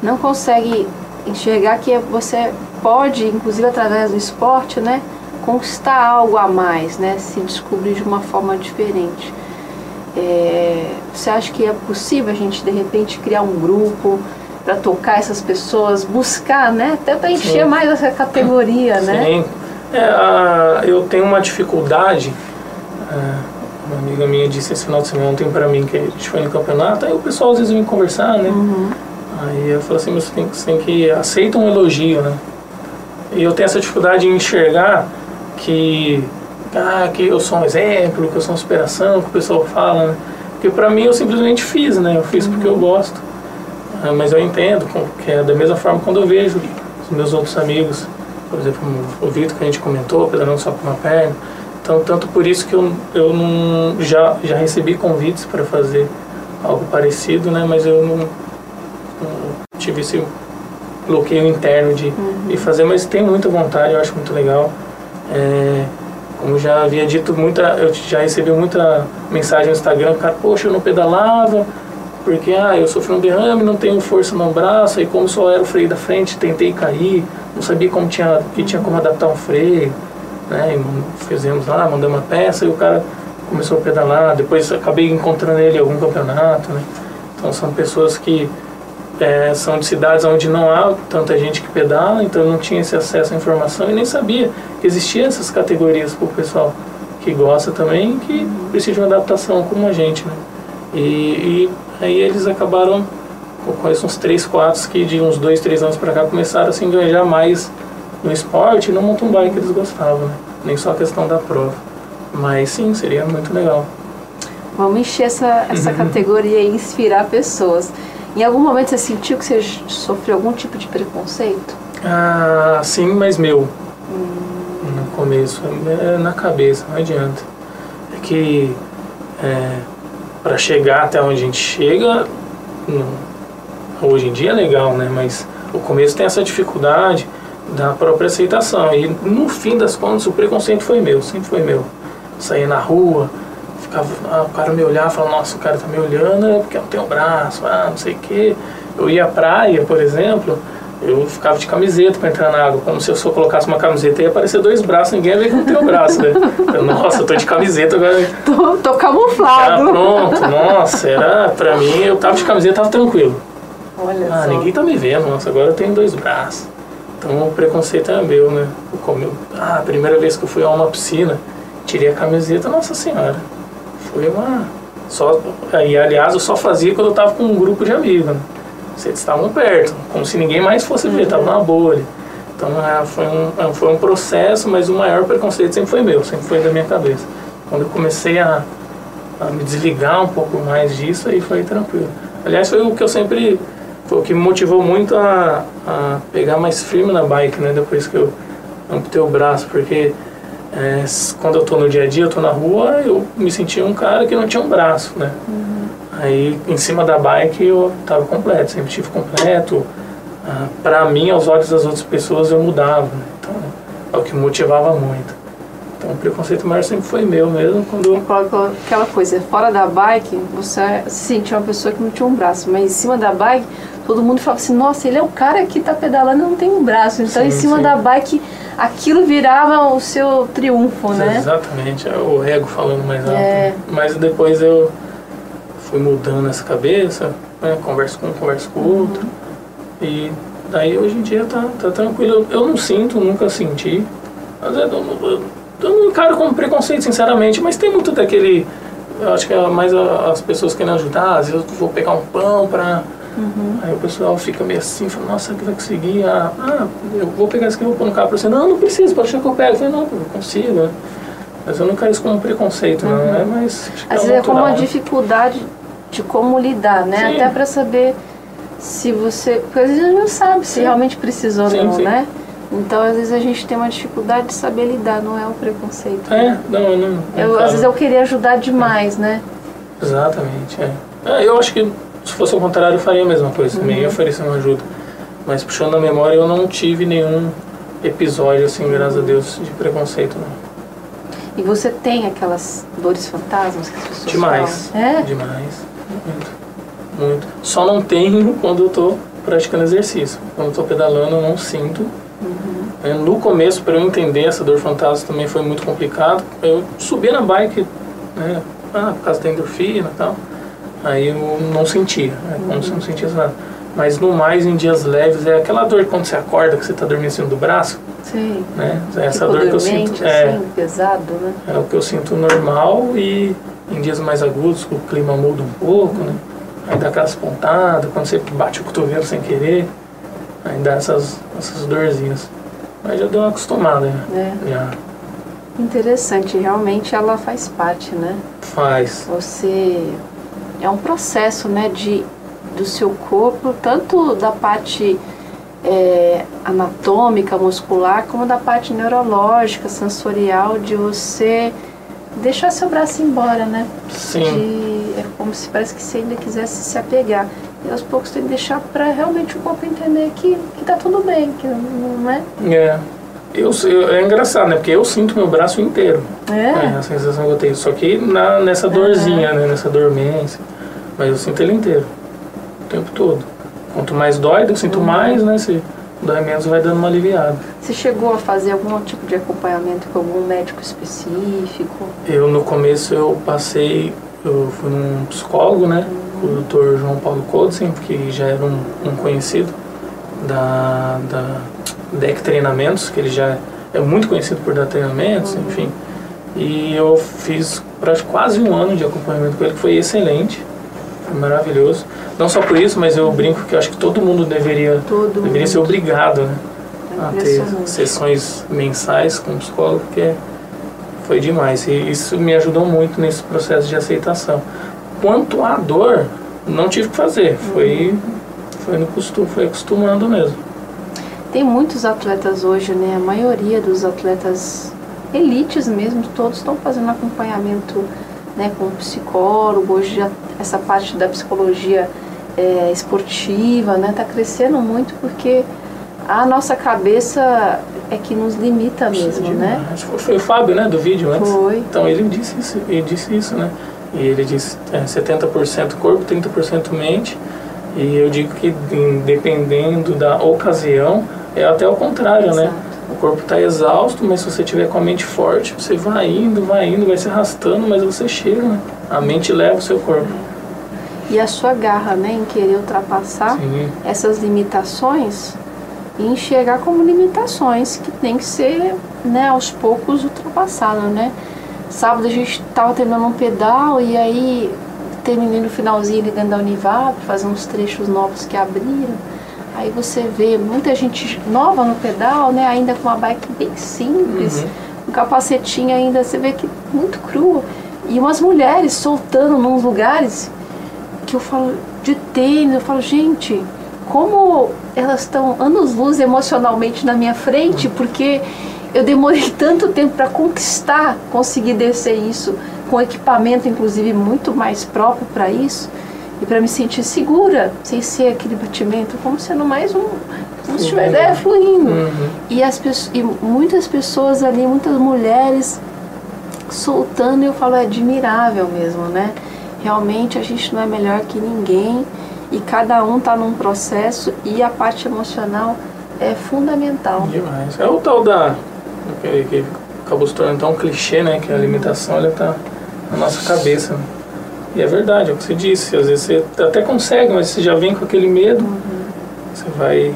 não consegue enxergar que você pode, inclusive através do esporte, né, conquistar algo a mais, né? Se descobrir de uma forma diferente. É, você acha que é possível a gente de repente criar um grupo para tocar essas pessoas, buscar, né? Até para encher Sim. mais essa categoria, né? Sim. É, a- eu tenho uma dificuldade. é, uma amiga minha disse esse final de semana ontem pra mim que a gente foi no campeonato, aí o pessoal às vezes vem conversar, né? Uhum. Aí eu falo assim, você tem, que- você tem que aceitar um elogio, né? E eu tenho essa dificuldade em enxergar que, ah, que eu sou um exemplo, que eu sou uma inspiração, que o pessoal fala, né? Porque pra mim eu simplesmente fiz, né? Eu fiz porque eu gosto. Ah, mas eu entendo que é da mesma forma quando eu vejo os meus outros amigos, por exemplo, o Vitor que a gente comentou, pedalando só com uma perna. Então, tanto por isso que eu, eu não já, já recebi convites para fazer algo parecido, né? Mas eu não, não tive esse bloqueio interno de, de fazer, mas tenho muita vontade, eu acho muito legal. É, como já havia dito, muita, eu já recebi muita mensagem no Instagram, cara, poxa, eu não pedalava, porque ah, eu sofri um derrame, não tenho força no braço, aí como só era o freio da frente, tentei cair, não sabia como tinha, que tinha como adaptar um freio, né? E fizemos lá, mandamos uma peça e o cara começou a pedalar, depois acabei encontrando ele em algum campeonato, né? Então são pessoas que é, são de cidades onde não há tanta gente que pedala, então não tinha esse acesso à informação e nem sabia que existiam essas categorias para o pessoal que gosta também que precisa de uma adaptação como a gente, né? E, e aí eles acabaram, eu conheço uns 3, 4 que de uns 2, 3 anos para cá começaram a se engajar mais no esporte e no mountain bike que eles gostavam, né? Nem só a questão da prova. Mas sim, seria muito legal. Vamos encher essa, essa Uhum. categoria e inspirar pessoas. Em algum momento você sentiu que você sofreu algum tipo de preconceito? Ah, sim, mas meu. No começo, é na cabeça, não adianta. É que é, para chegar até onde a gente chega, não- hoje em dia é legal, né? Mas o começo tem essa dificuldade da própria aceitação. E no fim das contas, o preconceito foi meu, sempre foi meu. Saía na rua, ficava, ah, o cara me olhava, falava, nossa, o cara tá me olhando é porque eu não tenho braço, ah, não sei o quê. Eu ia à praia, por exemplo, eu ficava de camiseta para entrar na água, como se eu só colocasse uma camiseta ia aparecer dois braços, ninguém ia ver que não tem o braço, né? Eu, nossa, eu tô de camiseta agora. Tô, tô camuflado. Ah, pronto, nossa, era pra mim, eu tava de camiseta, tava tranquilo. Olha Ah, só. ninguém tá me vendo, nossa, agora eu tenho dois braços. Então o preconceito é meu, né? Eu Ah, a primeira vez que eu fui a uma piscina, tirei a camiseta, nossa senhora. Foi uma. Só... E aliás, eu só fazia quando eu tava com um grupo de amigos, né? Vocês estavam perto, como se ninguém mais fosse ver, tava numa boa ali. Então é, foi, um, é, foi um processo, mas o maior preconceito sempre foi meu, sempre foi da minha cabeça. Quando eu comecei a, a me desligar um pouco mais disso, aí foi tranquilo. Aliás, foi o que eu sempre. Foi o que me motivou muito a, a pegar mais firme na bike, né? Depois que eu amputei o braço, porque é, quando eu tô no dia a dia, eu tô na rua, eu me sentia um cara que não tinha um braço, né? Aí em cima da bike eu tava completo, sempre tive completo. Ah, pra mim, aos olhos das outras pessoas, eu mudava. Né? Então é o que motivava muito. Então o preconceito maior sempre foi meu mesmo quando Aquela- Aquela coisa, fora da bike, você se sentia uma pessoa que não tinha um braço, mas em cima da bike, todo mundo falava assim, nossa, ele é o cara que tá pedalando e não tem um braço. Então Sim, em cima sim. da bike, aquilo virava o seu triunfo, né? Exatamente, é o ego falando mais alto. É. Mas depois eu fui mudando essa cabeça, né? converso com um, converso com o outro. E daí hoje em dia tá, tá tranquilo. Eu, eu não sinto, nunca senti. Mas eu, não- eu, eu não encaro como preconceito, sinceramente, mas tem muito daquele. Eu acho que é mais as pessoas querendo ajudar, às vezes eu vou pegar um pão pra. Aí o pessoal fica meio assim, fala, nossa, será que vai conseguir? Ah, ah, eu vou pegar isso aqui, eu vou pôr no carro pra você. Não, não precisa, pode deixar que eu pego. Eu falei, não, eu consigo, né? Mas eu não quero isso como preconceito, não. É mais. acho que Às vezes é como uma né? dificuldade de como lidar, né? Sim. Até pra saber se você. Porque às vezes a gente não sabe se Sim. realmente precisa ou não, sim. né? Então às vezes a gente tem uma dificuldade de saber lidar, não é o preconceito. É, não, eu não. não Eu, encaro. às vezes eu queria ajudar demais, né? Exatamente, é. É, Eu acho que se fosse o contrário, eu faria a mesma coisa também, Uhum. eu oferecer uma ajuda. Mas puxando a memória, eu não tive nenhum episódio, assim, graças a Deus, de preconceito, não. E você tem aquelas dores fantasmas que as pessoas Demais. falam? É? Demais. Muito. Muito. Só não tenho quando eu tô praticando exercício. Quando eu tô pedalando, eu não sinto. Uhum. É, No começo, para eu entender essa dor fantasma também foi muito complicado. Eu subi na bike, né, ah, por causa da endorfina e tal. Aí eu não sentia, né, como se eu não sentisse nada. Mas no mais, em dias leves, é aquela dor quando você acorda, que você tá dormindo em cima do braço, Sim. né? É essa tipo dor que eu sinto. É, assim, pesado, né? é o que eu sinto normal e em dias mais agudos, que o clima muda um pouco, né? Aí dá aquelas pontadas, quando você bate o cotovelo sem querer, aí dá essas, essas dorzinhas. Mas já deu uma acostumada, né? É. Já Interessante, realmente ela faz parte, né? faz. Você é um processo, né, de do seu corpo, tanto da parte é, anatômica, muscular, como da parte neurológica, sensorial, de você deixar seu braço embora, né? Sim. De, é como se parece que você ainda quisesse se apegar. E aos poucos tem que deixar para realmente o corpo entender que, que tá tudo bem, que não é. É. Eu, eu- é engraçado, né? Porque eu sinto meu braço inteiro. É, É, a sensação que eu tenho. Só que na, nessa dorzinha, né? Nessa dormência. Mas eu sinto ele inteiro. O tempo todo. Quanto mais dói, eu sinto mais, né? Se dói menos, vai dando uma aliviada. você chegou a fazer algum tipo de acompanhamento com algum médico específico? Eu, no começo, eu passei... Eu fui num psicólogo, né? Com o Dr. João Paulo Kodzen, que já era um, um conhecido da, da DEC Treinamentos, que ele já é muito conhecido por dar treinamentos, enfim. E eu fiz quase um ano de acompanhamento com ele, que foi excelente, maravilhoso. Não só por isso, mas eu brinco que eu acho que todo mundo deveria, Todo deveria mundo. ser obrigado né, É a ter sessões mensais com o psicólogo, porque foi demais. E isso me ajudou muito nesse processo de aceitação. Quanto à dor, não tive que fazer, foi, foi no costume, foi acostumando mesmo. Tem muitos atletas hoje, né? A maioria dos atletas elites mesmo, todos estão fazendo acompanhamento né, com psicólogo. Hoje já essa parte da psicologia é, esportiva, né? Tá crescendo muito porque a nossa cabeça é que nos limita mesmo, né? Foi- Foi o Fábio, né, do vídeo antes. Foi. Então ele disse isso, ele disse isso, né? E ele disse é, 70% corpo, 30% mente. E eu digo que dependendo da ocasião, é até o contrário, né? O corpo está exausto, mas se você tiver com a mente forte, você vai indo, vai indo, vai se arrastando, mas você chega, né? A mente leva o seu corpo. E a sua garra, né, em querer ultrapassar Sim. essas limitações e enxergar como limitações que tem que ser, né, aos poucos ultrapassadas, né? Sábado a gente tava terminando um pedal e aí terminei no finalzinho ligando da Univap, fazer uns trechos novos que abriram. Aí você vê muita gente nova no pedal, né, ainda com uma bike bem simples, Uhum. um capacetinho ainda, você vê que muito crua. E umas mulheres soltando nos lugares que eu falo de tênis, eu falo, gente, como elas estão anos-luz emocionalmente na minha frente, porque eu demorei tanto tempo para conquistar, conseguir descer isso, com equipamento, inclusive, muito mais próprio para isso, e para me sentir segura, sem ser aquele batimento, como sendo mais um. Como se estivesse é, fluindo. Uhum. E, as e muitas pessoas ali, muitas mulheres soltando, e eu falo, é admirável mesmo, né? Realmente a gente não é melhor que ninguém e cada um está num processo e a parte emocional é fundamental. Demais. É o tal da. que, que acabou se tornando tão clichê, né? Que a limitação ela tá na nossa cabeça. Né? E é verdade, é o que você disse. Às vezes você até consegue, mas você já vem com aquele medo, você vai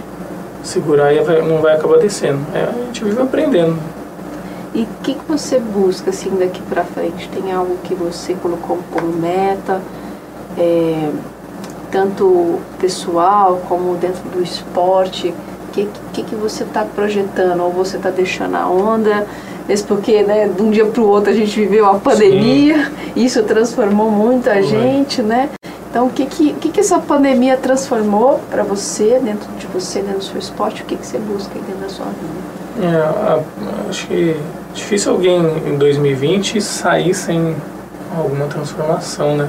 segurar e não vai acabar descendo. É, a gente vive aprendendo. E o que, que você busca assim daqui para frente? Tem algo que você colocou como meta, é, tanto pessoal como dentro do esporte? O que, que, que você está projetando? Ou você está deixando a onda? Mesmo porque né, de um dia para o outro a gente viveu a pandemia, isso transformou muito a Foi. gente, né? Então, o que, que, que, que essa pandemia transformou para você, dentro de você, dentro do seu esporte? O que, que você busca aí dentro da sua vida? É, a- acho que difícil alguém em 2020 sair sem alguma transformação, né?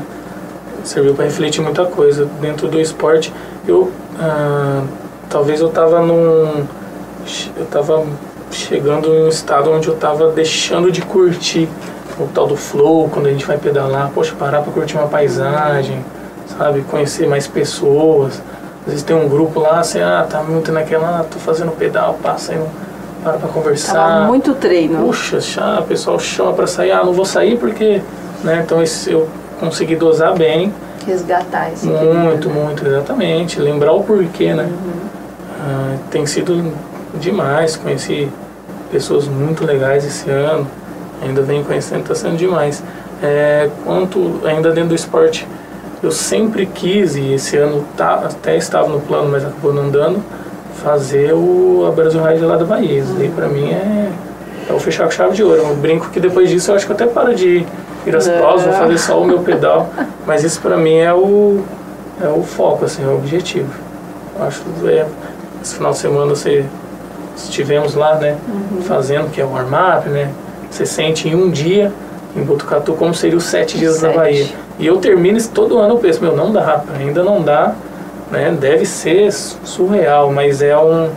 Serviu para refletir muita coisa dentro do esporte. Eu ah, talvez eu tava num eu tava chegando em um estado onde eu tava deixando de curtir o tal do flow, quando a gente vai pedalar, poxa, parar para curtir uma paisagem, sabe, conhecer mais pessoas. Às vezes tem um grupo lá, você, ah, tá muito naquela, ah, tô fazendo pedal, passa aí, não para pra conversar. Tava muito treino. Puxa, chá, o pessoal chama para sair, ah, não vou sair porque, né, então esse, eu consegui dosar bem, resgatar esse muito, equilíbrio, né? muito, exatamente, lembrar o porquê, né. Uhum. Ah, tem sido demais, conheci pessoas muito legais esse ano, ainda venho conhecendo, está sendo demais. É, quanto ainda dentro do esporte, eu sempre quis, e esse ano tá, até estava no plano, mas acabou não dando, fazer o a Brasil Ride lá da Bahia. Isso daí pra mim é, é o fechar com chave de ouro. Eu brinco que depois disso eu acho que eu até paro de ir às Não. provas, vou fazer só o meu pedal, mas isso pra mim é o, é o foco, assim, é o objetivo. Eu acho que é, esse final de semana você estivemos lá, né, fazendo, que é o warm-up, né, você sente em um dia em Botucatu como seria os sete dias da Sete. Bahia. E eu termino isso todo ano, eu penso, meu, não dá, ainda não dá, né, deve ser surreal, mas é, um,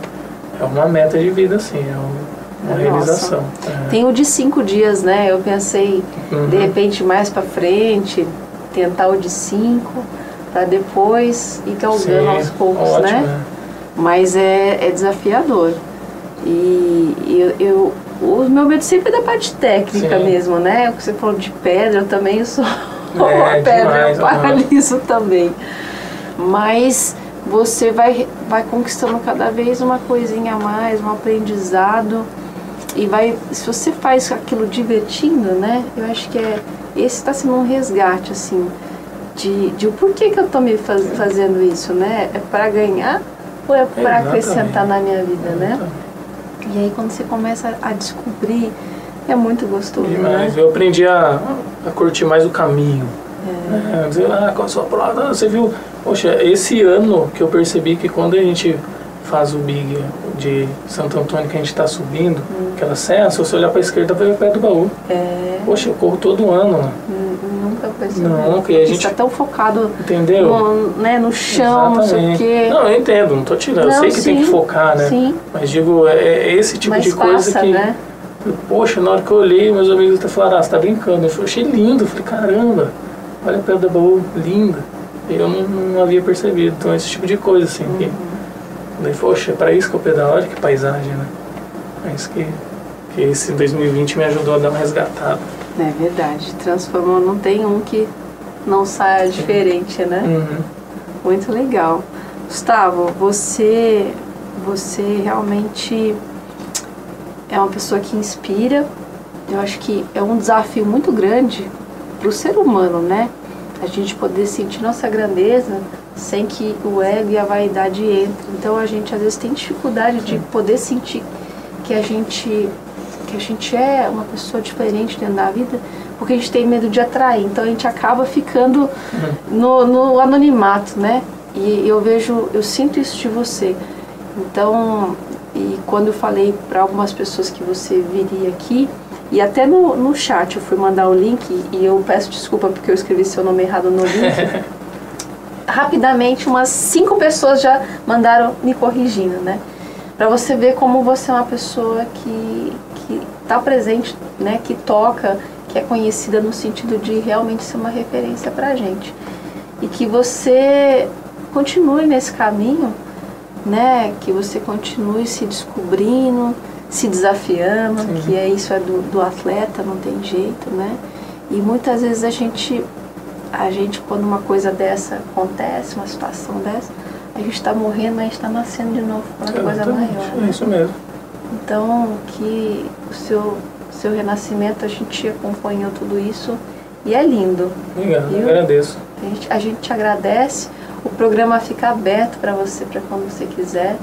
é uma meta de vida, assim, é um- uma Nossa. realização. É. Tem o de cinco dias, né? Eu pensei, Uhum. de repente, mais pra frente, tentar o de cinco, pra depois ir galgando Sim, aos poucos, ótimo, né? Mas é, é desafiador. E eu, eu- o meu medo sempre é da parte técnica Sim. mesmo, né? O que você falou de pedra, eu também sou É, pedra, demais, eu paraliso também. Mas você vai, vai conquistando cada vez uma coisinha a mais, um aprendizado. E vai, se você faz aquilo divertindo, né? Eu acho que é esse está sendo um resgate assim de, de o porquê que eu tô me faz, fazendo isso, né? É para ganhar ou é para Exatamente. acrescentar na minha vida, né? E aí quando você começa a descobrir, é muito gostoso, Demais. né? Eu aprendi a, a curtir mais o caminho. É, dizer, ah, qual a sua prova? Ah, Você viu? Poxa, esse ano que eu percebi que quando a gente faz o Big de Santo Antônio, que a gente está subindo, aquela serra, se você olhar para a esquerda, vai ver o pé do baú. É, Poxa, eu corro todo ano lá. hum, nunca percebi. Não, que a gente- está tão focado Entendeu? no, né, no chão, não sei o Exatamente. quê. Não, eu entendo, não tô tirando. eu sei que tem que sim, focar, né? Sim, Mas digo, é, é esse tipo mas de coisa passa, que. né? Poxa, na hora que eu olhei, meus amigos até falaram, ah, você tá brincando. Eu falei, achei lindo. Eu falei, caramba, olha a pedra da baú, linda. eu não, não havia percebido. Então, esse tipo de coisa, assim. Uhum. Que, daí, poxa, é pra isso que eu pedalo, olha que paisagem, né? É isso que, que esse 2020 me ajudou a dar uma resgatada. É verdade. Transformou, não tem um que não saia diferente, né? Uhum. Muito legal. Gustavo, você, você realmente é uma pessoa que inspira. Eu acho que é um desafio muito grande para o ser humano, né? A gente poder sentir nossa grandeza sem que o ego e a vaidade entrem. Então a gente às vezes tem dificuldade de poder sentir que a gente que a gente é uma pessoa diferente dentro da vida, porque a gente tem medo de atrair. Então a gente acaba ficando no, no anonimato, né? E eu vejo, eu sinto isso de você. Então, e quando eu falei para algumas pessoas que você viria aqui, e até no, no chat eu fui mandar o link, e eu peço desculpa porque eu escrevi seu nome errado no link. Rapidamente, umas cinco pessoas já mandaram me corrigindo, né? Para você ver como você é uma pessoa que que está presente, né? Que toca, que é conhecida no sentido de realmente ser uma referência para a gente. E que você continue nesse caminho, né? Que você continue se descobrindo, se desafiando, Sim. que é isso é do, do atleta, não tem jeito, né? E muitas vezes a gente, a gente quando uma coisa dessa acontece, uma situação dessa, a gente está morrendo, mas a gente está nascendo de novo para uma coisa Exatamente, maior. É né? isso mesmo. Então, que o seu, seu renascimento, a gente acompanhou tudo isso e é lindo. Obrigado, Viu? agradeço. A gente, a gente te agradece. O programa fica aberto para você, para quando você quiser.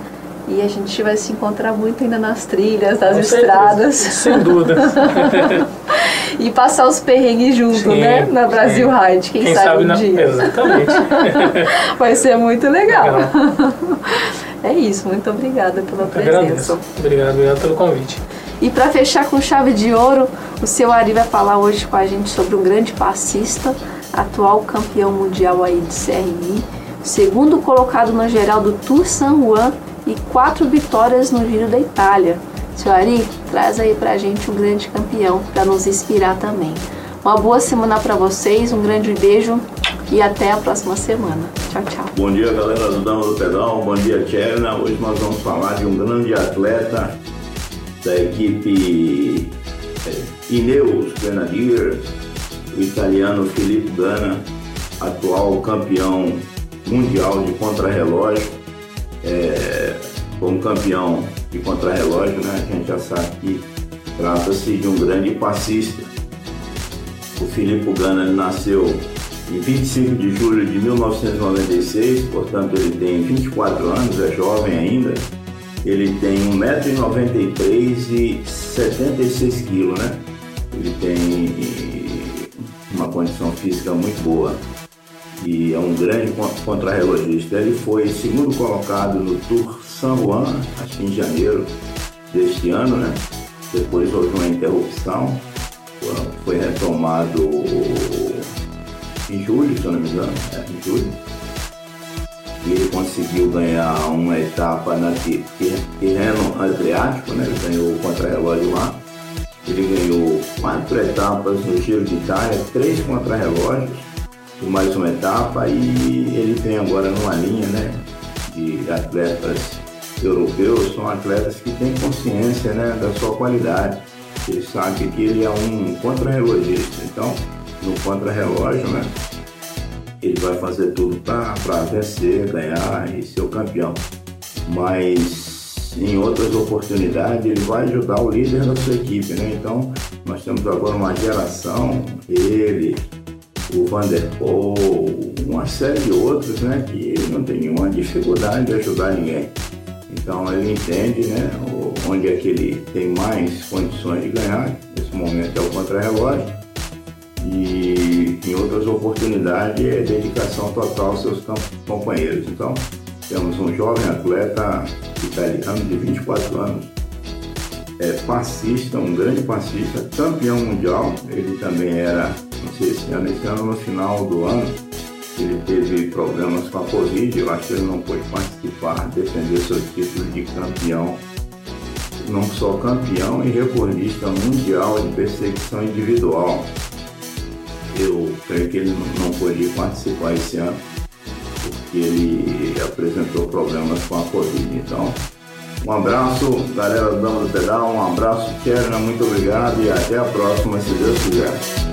E a gente vai se encontrar muito ainda nas trilhas, nas Com certeza, estradas. Sem dúvida. e passar os perrengues junto, Sim, né? Na Brasil sim. Ride. Quem, Quem sabe, sabe um na... dia. Exatamente. Vai ser muito legal. Legal. É isso. Muito obrigada pela presença. agradeço. Obrigado, obrigado pelo convite. E para fechar com chave de ouro, o seu Ari vai falar hoje com a gente sobre um grande passista, atual campeão mundial aí de CRI, segundo colocado na geral do Tour San Juan e quatro vitórias no Giro da Itália. Seu Ari, traz aí pra gente um grande campeão para nos inspirar também. Uma boa semana para vocês, um grande beijo e até a próxima semana. Tchau, tchau. Bom dia, galera do Dama do Pedal. Bom dia, Tcherna. Hoje nós vamos falar de um grande atleta da equipe eh, Ineos Grenadiers, o italiano Filippo Ganna, atual campeão mundial de contrarrelógio. É, como campeão de contrarrelógio, né, a gente já sabe que trata-se de um grande passista. O Filippo Ganna nasceu em 25 de julho de 1996, portanto ele tem 24 anos, é jovem ainda. Ele tem 1,93m e 76 kg, né? Ele tem uma condição física muito boa e é um grande con- contrarrelogista. Ele foi segundo colocado no Tour San Juan, acho que em janeiro deste ano, né? Depois houve uma interrupção, foi retomado em julho, se eu não me engano, é, em julho. Ele conseguiu ganhar uma etapa na Ti- Ti- Tirreno Adriático, né? Ele ganhou o contrarrelógio lá. Ele ganhou quatro etapas no Giro de Itália, três contrarrelógios e mais uma etapa. E ele vem agora numa linha, né? De atletas europeus, são atletas que têm consciência, né? Da sua qualidade. Ele sabe que ele é um contrarrelogista. Então, no contrarrelógio, né? Ele vai fazer tudo para vencer, ganhar e ser o campeão. Mas em outras oportunidades ele vai ajudar o líder da sua equipe, né? Então nós temos agora uma geração, ele, o Van der Poel, uma série de outros, né? Que não tem nenhuma dificuldade de ajudar ninguém. Então ele entende, né? Onde é que ele tem mais condições de ganhar. Nesse momento é o contrarrelógio e em outras oportunidades é dedicação total aos seus companheiros. Então, temos um jovem atleta italiano de 24 anos, é passista, um grande passista, campeão mundial. Ele também era, não sei esse ano, esse ano no final do ano, ele teve problemas com a Covid, eu acho que ele não pôde participar, defender seu título de campeão não só campeão e recordista mundial de perseguição individual. Eu creio que ele não- pôde participar esse ano, que ele apresentou problemas com a Covid. Então, um abraço, galera do Dama do Pedal, um abraço, Tcherna, muito obrigado e até a próxima, se Deus quiser.